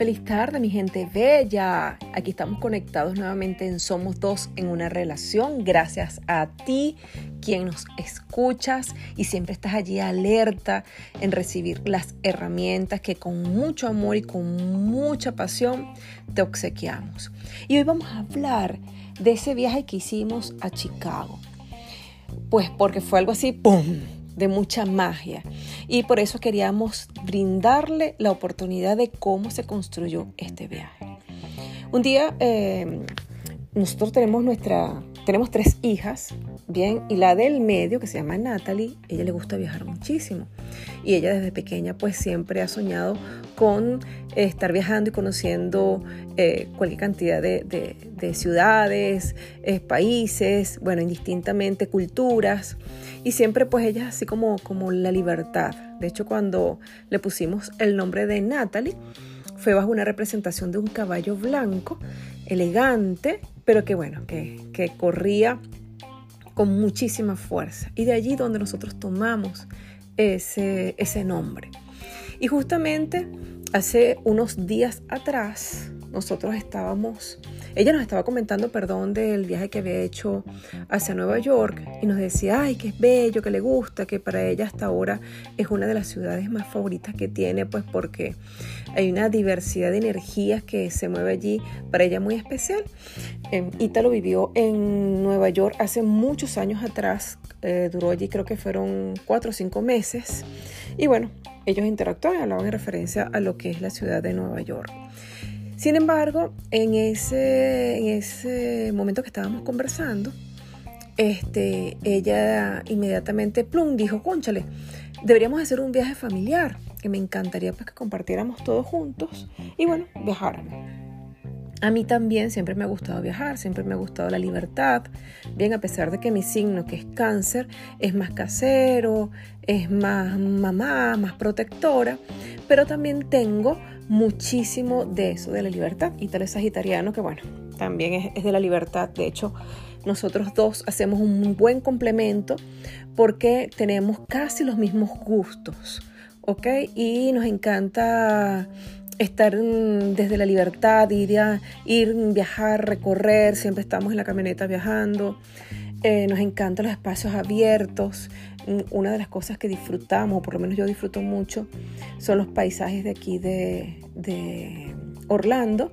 Feliz tarde, mi gente bella. Aquí estamos conectados nuevamente en Somos Dos en una relación. Gracias a ti, quien nos escuchas y siempre estás allí alerta en recibir las herramientas que con mucho amor y con mucha pasión te obsequiamos. Y hoy vamos a hablar de ese viaje que hicimos a Chicago. Pues porque fue algo así, ¡pum! De mucha magia. Y por eso queríamos brindarle la oportunidad de cómo se construyó este viaje. Un día eh, nosotros tenemos nuestra, tenemos tres hijas, bien, y la del medio, que se llama Natalie, ella le gusta viajar muchísimo. Y ella desde pequeña pues siempre ha soñado con estar viajando y conociendo eh, cualquier cantidad de, ciudades, eh, países, bueno, indistintamente culturas. Y siempre pues ella así como, como la libertad. De hecho, cuando le pusimos el nombre de Natalie, fue bajo una representación de un caballo blanco, elegante, pero que bueno, que, que corría con muchísima fuerza. Y de allí donde nosotros tomamos ese, nombre. Y justamente hace unos días atrás nosotros estábamos, ella nos estaba comentando, perdón, del viaje que había hecho hacia Nueva York y nos decía, ay, que es bello, que le gusta, que para ella hasta ahora es una de las ciudades más favoritas que tiene, pues porque hay una diversidad de energías que se mueve allí para ella muy especial. Eh, Ítalo vivió en Nueva York hace muchos años atrás, eh, duró allí creo que fueron cuatro o cinco meses y bueno, ellos interactuaban y hablaban en referencia a lo que es la ciudad de Nueva York. Sin embargo, en ese, en ese momento que estábamos conversando, este, ella inmediatamente, plum, dijo, conchale, deberíamos hacer un viaje familiar, que me encantaría pues, que compartiéramos todos juntos y bueno, viajáramos. A mí también siempre me ha gustado viajar, siempre me ha gustado la libertad. Bien, a pesar de que mi signo, que es cáncer, es más casero, es más mamá, más protectora, pero también tengo muchísimo de eso, de la libertad. Y tal es sagitariano, que bueno, también es, es de la libertad. De hecho, nosotros dos hacemos un buen complemento porque tenemos casi los mismos gustos, ¿ok? Y nos encanta estar desde la libertad, ir, a, ir, viajar, recorrer, siempre estamos en la camioneta viajando. Eh, nos encantan los espacios abiertos. Una de las cosas que disfrutamos, o por lo menos yo disfruto mucho, son los paisajes de aquí de, de Orlando,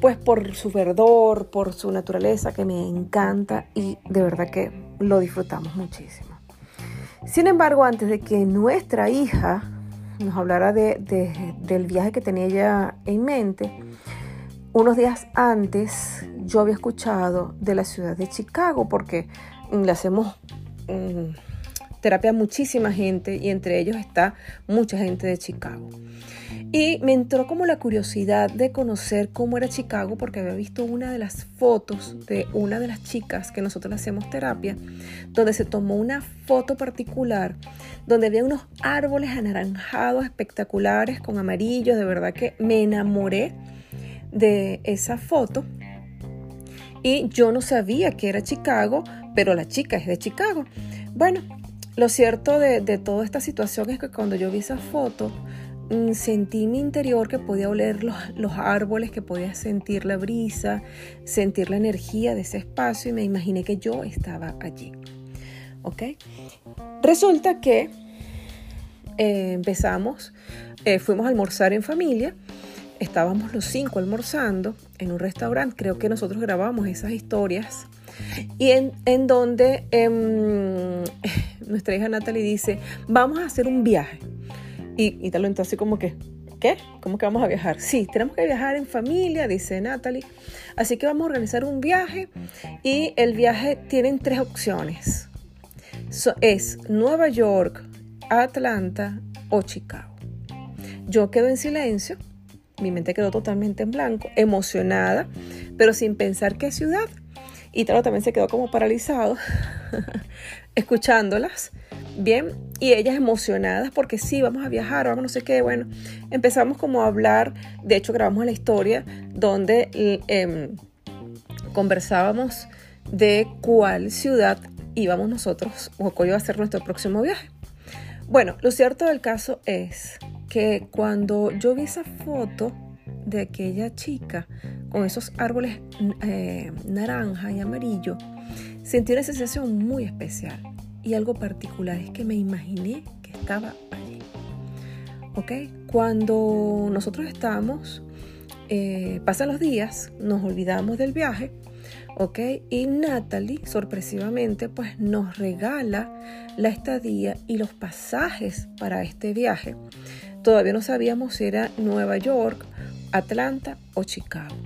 pues por su verdor, por su naturaleza que me encanta y de verdad que lo disfrutamos muchísimo. Sin embargo, antes de que nuestra hija nos hablara del viaje que tenía ella en mente. Unos días antes yo había escuchado de la ciudad de Chicago porque le hacemos terapia muchísima gente y entre ellos está mucha gente de Chicago. Y me entró como la curiosidad de conocer cómo era Chicago porque había visto una de las fotos de una de las chicas que nosotros hacemos terapia, donde se tomó una foto particular, donde había unos árboles anaranjados espectaculares con amarillos, de verdad que me enamoré de esa foto. Y yo no sabía que era Chicago, pero la chica es de Chicago. Bueno, lo cierto de, de toda esta situación es que cuando yo vi esa foto, Mm, sentí mi interior que podía oler los, árboles, que podía sentir la brisa, sentir la energía de ese espacio y me imaginé que yo estaba allí. ¿Ok? Resulta que eh, empezamos, eh, fuimos a almorzar en familia, estábamos los cinco almorzando en un restaurante, creo que nosotros grabamos esas historias. Y en, donde em, nuestra hija Natalie dice, vamos a hacer un viaje. Y, y entonces como que, ¿qué? ¿Cómo que vamos a viajar? Sí, tenemos que viajar en familia, dice Natalie. Así que vamos a organizar un viaje y el viaje tiene tres opciones. es Nueva York, Atlanta o Chicago. Yo quedo en silencio, mi mente quedó totalmente en blanco, emocionada, pero sin pensar qué ciudad. Y Talo también se quedó como paralizado, escuchándolas. Bien, y ellas emocionadas porque sí, vamos a viajar, vamos no sé qué. Bueno, empezamos como a hablar, de hecho grabamos la historia donde em, conversábamos de cuál ciudad íbamos nosotros o cuál iba a ser nuestro próximo viaje. Bueno, lo cierto del caso es que cuando yo vi esa foto de aquella chica con esos árboles eh, naranja y amarillo, sentí una sensación muy especial y algo particular es que me imaginé que estaba allí. ¿Ok? Cuando nosotros estamos, eh, pasan los días, nos olvidamos del viaje, ¿ok? Y Natalie, sorpresivamente, pues nos regala la estadía y los pasajes para este viaje. Todavía no sabíamos si era Nueva York, Atlanta o Chicago.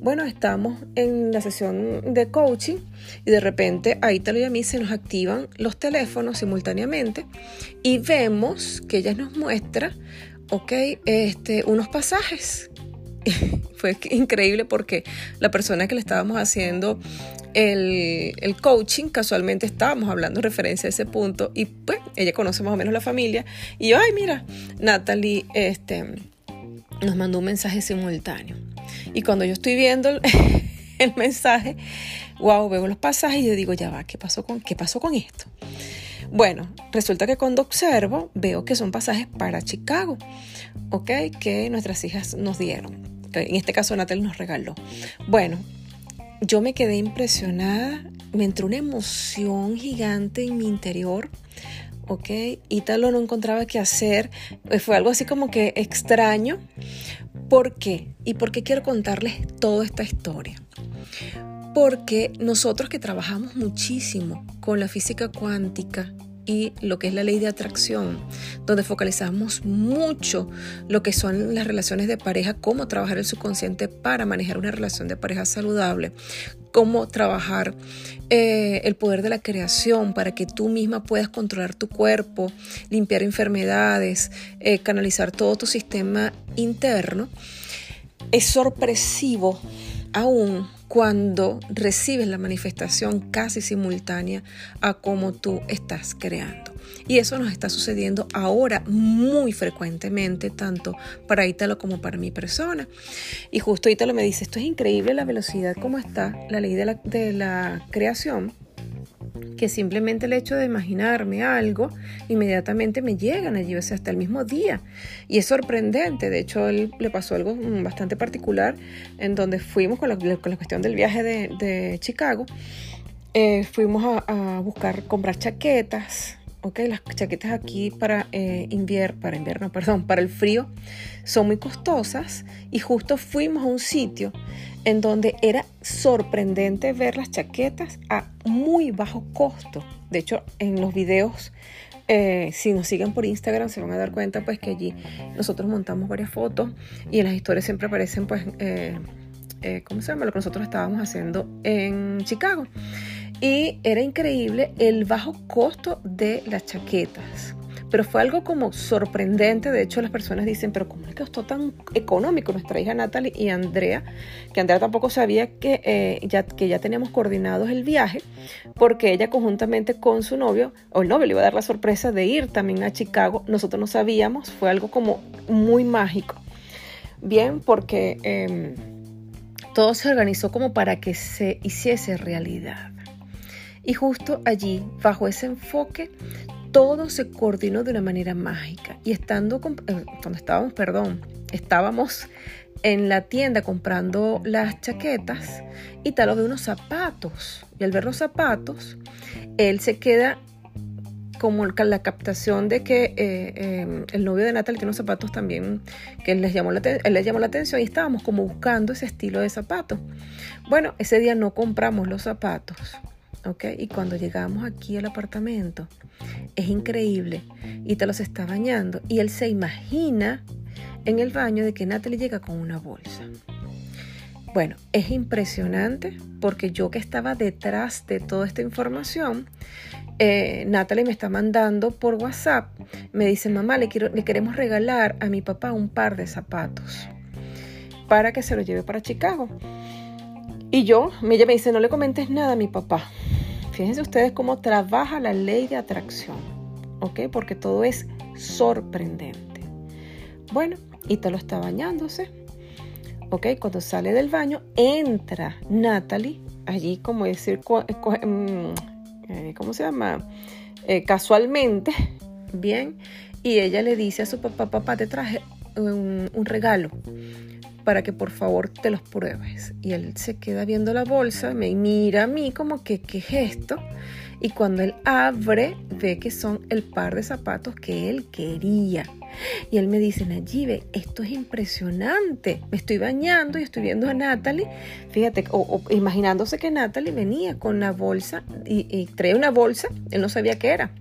Bueno, estamos en la sesión de coaching y de repente a Italo y a mí se nos activan los teléfonos simultáneamente y vemos que ella nos muestra, ok, este, unos pasajes. Fue increíble porque la persona que le estábamos haciendo el, coaching, casualmente estábamos hablando en referencia a ese punto y pues ella conoce más o menos la familia y yo, ay mira, Natalie este, nos mandó un mensaje simultáneo. Y cuando yo estoy viendo el, mensaje, wow, veo los pasajes y yo digo, ya va, ¿qué pasó con, qué pasó con esto? Bueno, resulta que cuando observo, veo que son pasajes para Chicago, ¿ok? Que nuestras hijas nos dieron. En este caso, Natal nos regaló. Bueno, yo me quedé impresionada, me entró una emoción gigante en mi interior ¿ok? Ítalo no encontraba qué hacer, eh, fue algo así como que extraño. ¿Por qué? ¿Y por qué quiero contarles toda esta historia? Porque nosotros que trabajamos muchísimo con la física cuántica y lo que es la ley de atracción, donde focalizamos mucho lo que son las relaciones de pareja, cómo trabajar el subconsciente para manejar una relación de pareja saludable, cómo trabajar eh, el poder de la creación para que tú misma puedas controlar tu cuerpo, limpiar enfermedades, eh, canalizar todo tu sistema interno, es sorpresivo aún cuando recibes la manifestación casi simultánea a cómo tú estás creando. Y eso nos está sucediendo ahora muy frecuentemente, tanto para Ítalo como para mi persona. Y justo Ítalo me dice, esto es increíble la velocidad como está la ley de la, de la creación que simplemente el hecho de imaginarme algo, inmediatamente me llegan allí, o sea, hasta el mismo día. Y es sorprendente, de hecho, le pasó algo mm, bastante particular en donde fuimos con la, cuestión del viaje de, Chicago, eh, fuimos a buscar, comprar chaquetas, ok, las chaquetas aquí para, eh, invierno, para el frío son muy costosas y justo fuimos a un sitio en donde era sorprendente ver las chaquetas a muy bajo costo. De hecho, en los videos, eh, si nos siguen por Instagram, se van a dar cuenta pues que allí nosotros montamos varias fotos y en las historias siempre aparecen pues, eh, ¿cómo se llama? Lo que nosotros estábamos haciendo en Chicago. Y era increíble el bajo costo de las chaquetas. Pero fue algo como sorprendente. De hecho, las personas dicen, pero ¿cómo que costó tan económico nuestra hija Natalie y Andrea? Que Andrea tampoco sabía que, eh, ya, que ya teníamos coordinados el viaje, porque ella conjuntamente con su novio, o el novio le iba a dar la sorpresa de ir también a Chicago. Nosotros no sabíamos, fue algo como muy mágico. Bien, porque em, todo se organizó como para que se hiciese realidad. Y justo allí, bajo ese enfoque, todo se coordinó de una manera mágica. Y estando, eh, cuando estábamos, perdón, estábamos en la tienda comprando las chaquetas y tal de unos zapatos. Y al ver los zapatos, él se queda como la captación de que eh, em, el novio de Natalie tiene unos zapatos también que les llamó, la, él les llamó la atención y estábamos como buscando ese estilo de zapatos. Bueno, ese día no compramos los zapatos, ¿ok? Y cuando llegamos aquí al apartamento, es increíble. Y te los está bañando. Y él se imagina en el baño de que Natalie llega con una bolsa. Bueno, es impresionante porque yo que estaba detrás de toda esta información, eh, Natalie me está mandando por WhatsApp, me dice, mamá, le, quiero, le queremos regalar a mi papá un par de zapatos para que se lo lleve para Chicago. Y yo, ella me dice, no le comentes nada a mi papá. Fíjense ustedes cómo trabaja la ley de atracción, ¿ok? Porque todo es sorprendente. Bueno, Italo está bañándose, ¿ok? Cuando sale del baño, entra Natalie, allí como decir, mm, eh, ¿cómo se llama? Eh, casualmente, Bien, y ella le dice a su papá, papá, te traje un, un regalo para que por favor te los pruebes. Y él se queda viendo la bolsa, me mira a mí como que, ¿qué es esto? Y cuando él abre, ve que son el par de zapatos que él quería. Y él me dice, Nayibe, esto es impresionante. Me estoy bañando y estoy viendo a Natalie. Fíjate, o, imaginándose que Natalie venía con una bolsa y, y una bolsa, él no sabía qué era.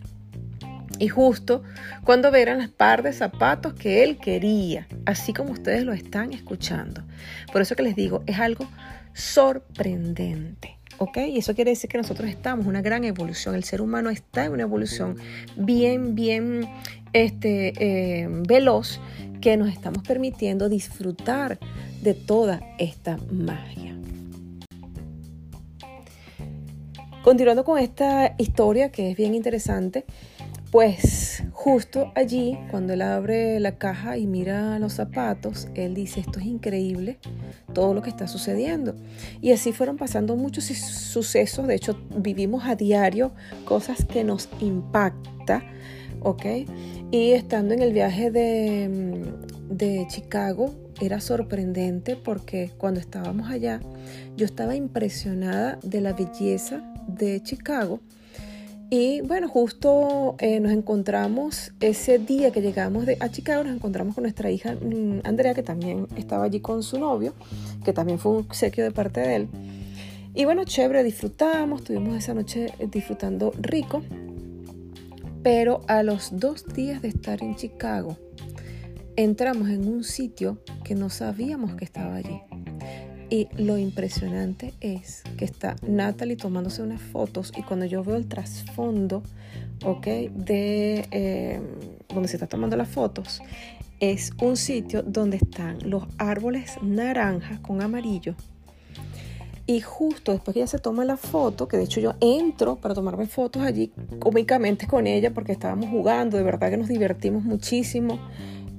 Y justo cuando verán las par de zapatos que él quería, así como ustedes lo están escuchando. Por eso que les digo, es algo sorprendente. ¿ok? Y eso quiere decir que nosotros estamos en una gran evolución. El ser humano está en una evolución bien, bien este, eh, veloz que nos estamos permitiendo disfrutar de toda esta magia. Continuando con esta historia que es bien interesante, pues justo allí, cuando él abre la caja y mira los zapatos, él dice, esto es increíble, todo lo que está sucediendo. Y así fueron pasando muchos sucesos, de hecho vivimos a diario cosas que nos impacta, ¿ok? Y estando en el viaje de, de Chicago, era sorprendente porque cuando estábamos allá, yo estaba impresionada de la belleza de Chicago y bueno, justo eh, nos encontramos ese día que llegamos de, a Chicago, nos encontramos con nuestra hija mm, Andrea, que también estaba allí con su novio, que también fue un obsequio de parte de él. Y bueno, chévere, disfrutamos, tuvimos esa noche disfrutando rico, pero a los dos días de estar en Chicago, entramos en un sitio que no sabíamos que estaba allí. Y lo impresionante es que está Natalie tomándose unas fotos y cuando yo veo el trasfondo, ¿ok? De eh, donde se está tomando las fotos, es un sitio donde están los árboles naranjas con amarillo. Y justo después que ella se toma la foto, que de hecho yo entro para tomarme fotos allí cómicamente con ella porque estábamos jugando, de verdad que nos divertimos muchísimo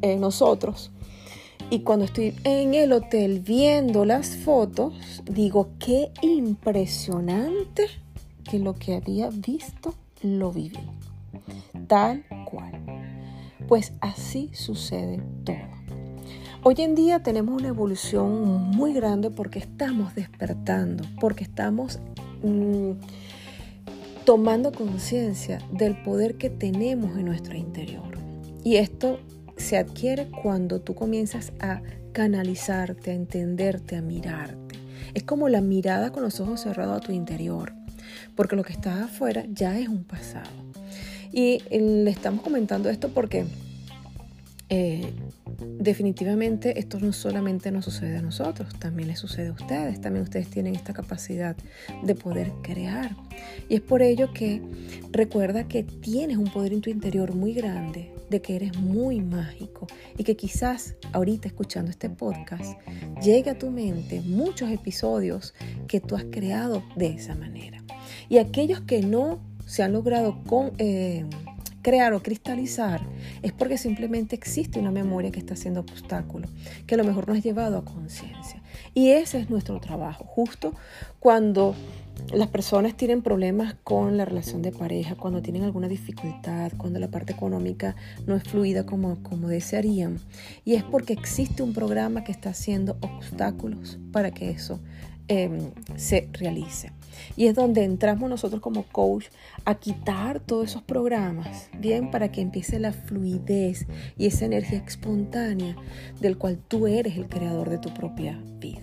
eh, nosotros. Y cuando estoy en el hotel viendo las fotos, digo, qué impresionante que lo que había visto lo viví. Tal cual. Pues así sucede todo. Hoy en día tenemos una evolución muy grande porque estamos despertando, porque estamos mm, tomando conciencia del poder que tenemos en nuestro interior. Y esto se adquiere cuando tú comienzas a canalizarte, a entenderte, a mirarte. Es como la mirada con los ojos cerrados a tu interior, porque lo que está afuera ya es un pasado. Y le estamos comentando esto porque eh, definitivamente esto no solamente nos sucede a nosotros, también les sucede a ustedes, también ustedes tienen esta capacidad de poder crear. Y es por ello que recuerda que tienes un poder en tu interior muy grande, de que eres muy mágico y que quizás ahorita escuchando este podcast llegue a tu mente muchos episodios que tú has creado de esa manera. Y aquellos que no se han logrado. Eh, crear o cristalizar es porque simplemente existe una memoria que está haciendo obstáculo, que a lo mejor no has llevado a conciencia. Y ese es nuestro trabajo, justo cuando las personas tienen problemas con la relación de pareja, cuando tienen alguna dificultad, cuando la parte económica no es fluida como, como desearían. Y es porque existe un programa que está haciendo obstáculos para que eso Em, se realice. Y es donde entramos nosotros como coach a quitar todos esos programas, bien, para que empiece la fluidez y esa energía espontánea del cual tú eres el creador de tu propia vida.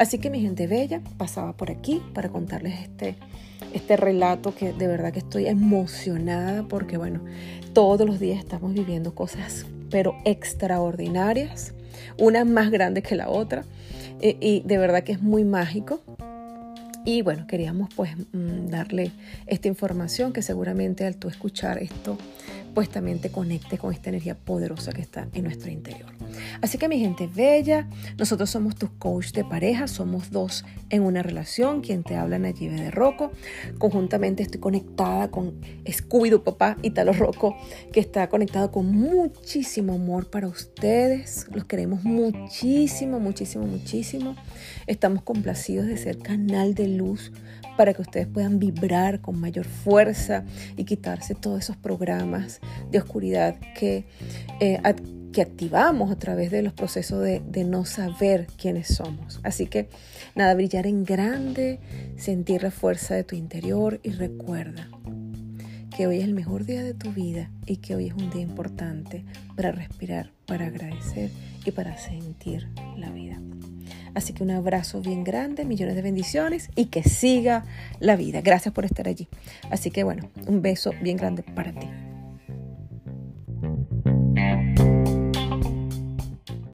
Así que mi gente bella, pasaba por aquí para contarles este, este relato que de verdad que estoy emocionada porque bueno, todos los días estamos viviendo cosas pero extraordinarias, una más grande que la otra. Eh, y de verdad que es muy mágico. Y bueno, queríamos pues mm, darle esta información que seguramente al tú escuchar esto pues también te conecte con esta energía poderosa que está en nuestro interior. Así que mi gente bella, nosotros somos tus coach de pareja, somos dos en una relación, quien te habla Nayibe de Rocco. Conjuntamente estoy conectada con Scooby-Doo Papá Italo Rocco, que está conectado con muchísimo amor para ustedes. Los queremos muchísimo, muchísimo, muchísimo. Estamos complacidos de ser canal de luz para que ustedes puedan vibrar con mayor fuerza y quitarse todos esos programas de oscuridad que, eh, que activamos a través de los procesos de, de no saber quiénes somos. Así que nada, brillar en grande, sentir la fuerza de tu interior y recuerda que hoy es el mejor día de tu vida y que hoy es un día importante para respirar, para agradecer y para sentir la vida. Así que un abrazo bien grande, millones de bendiciones y que siga la vida. Gracias por estar allí. Así que bueno, un beso bien grande para ti.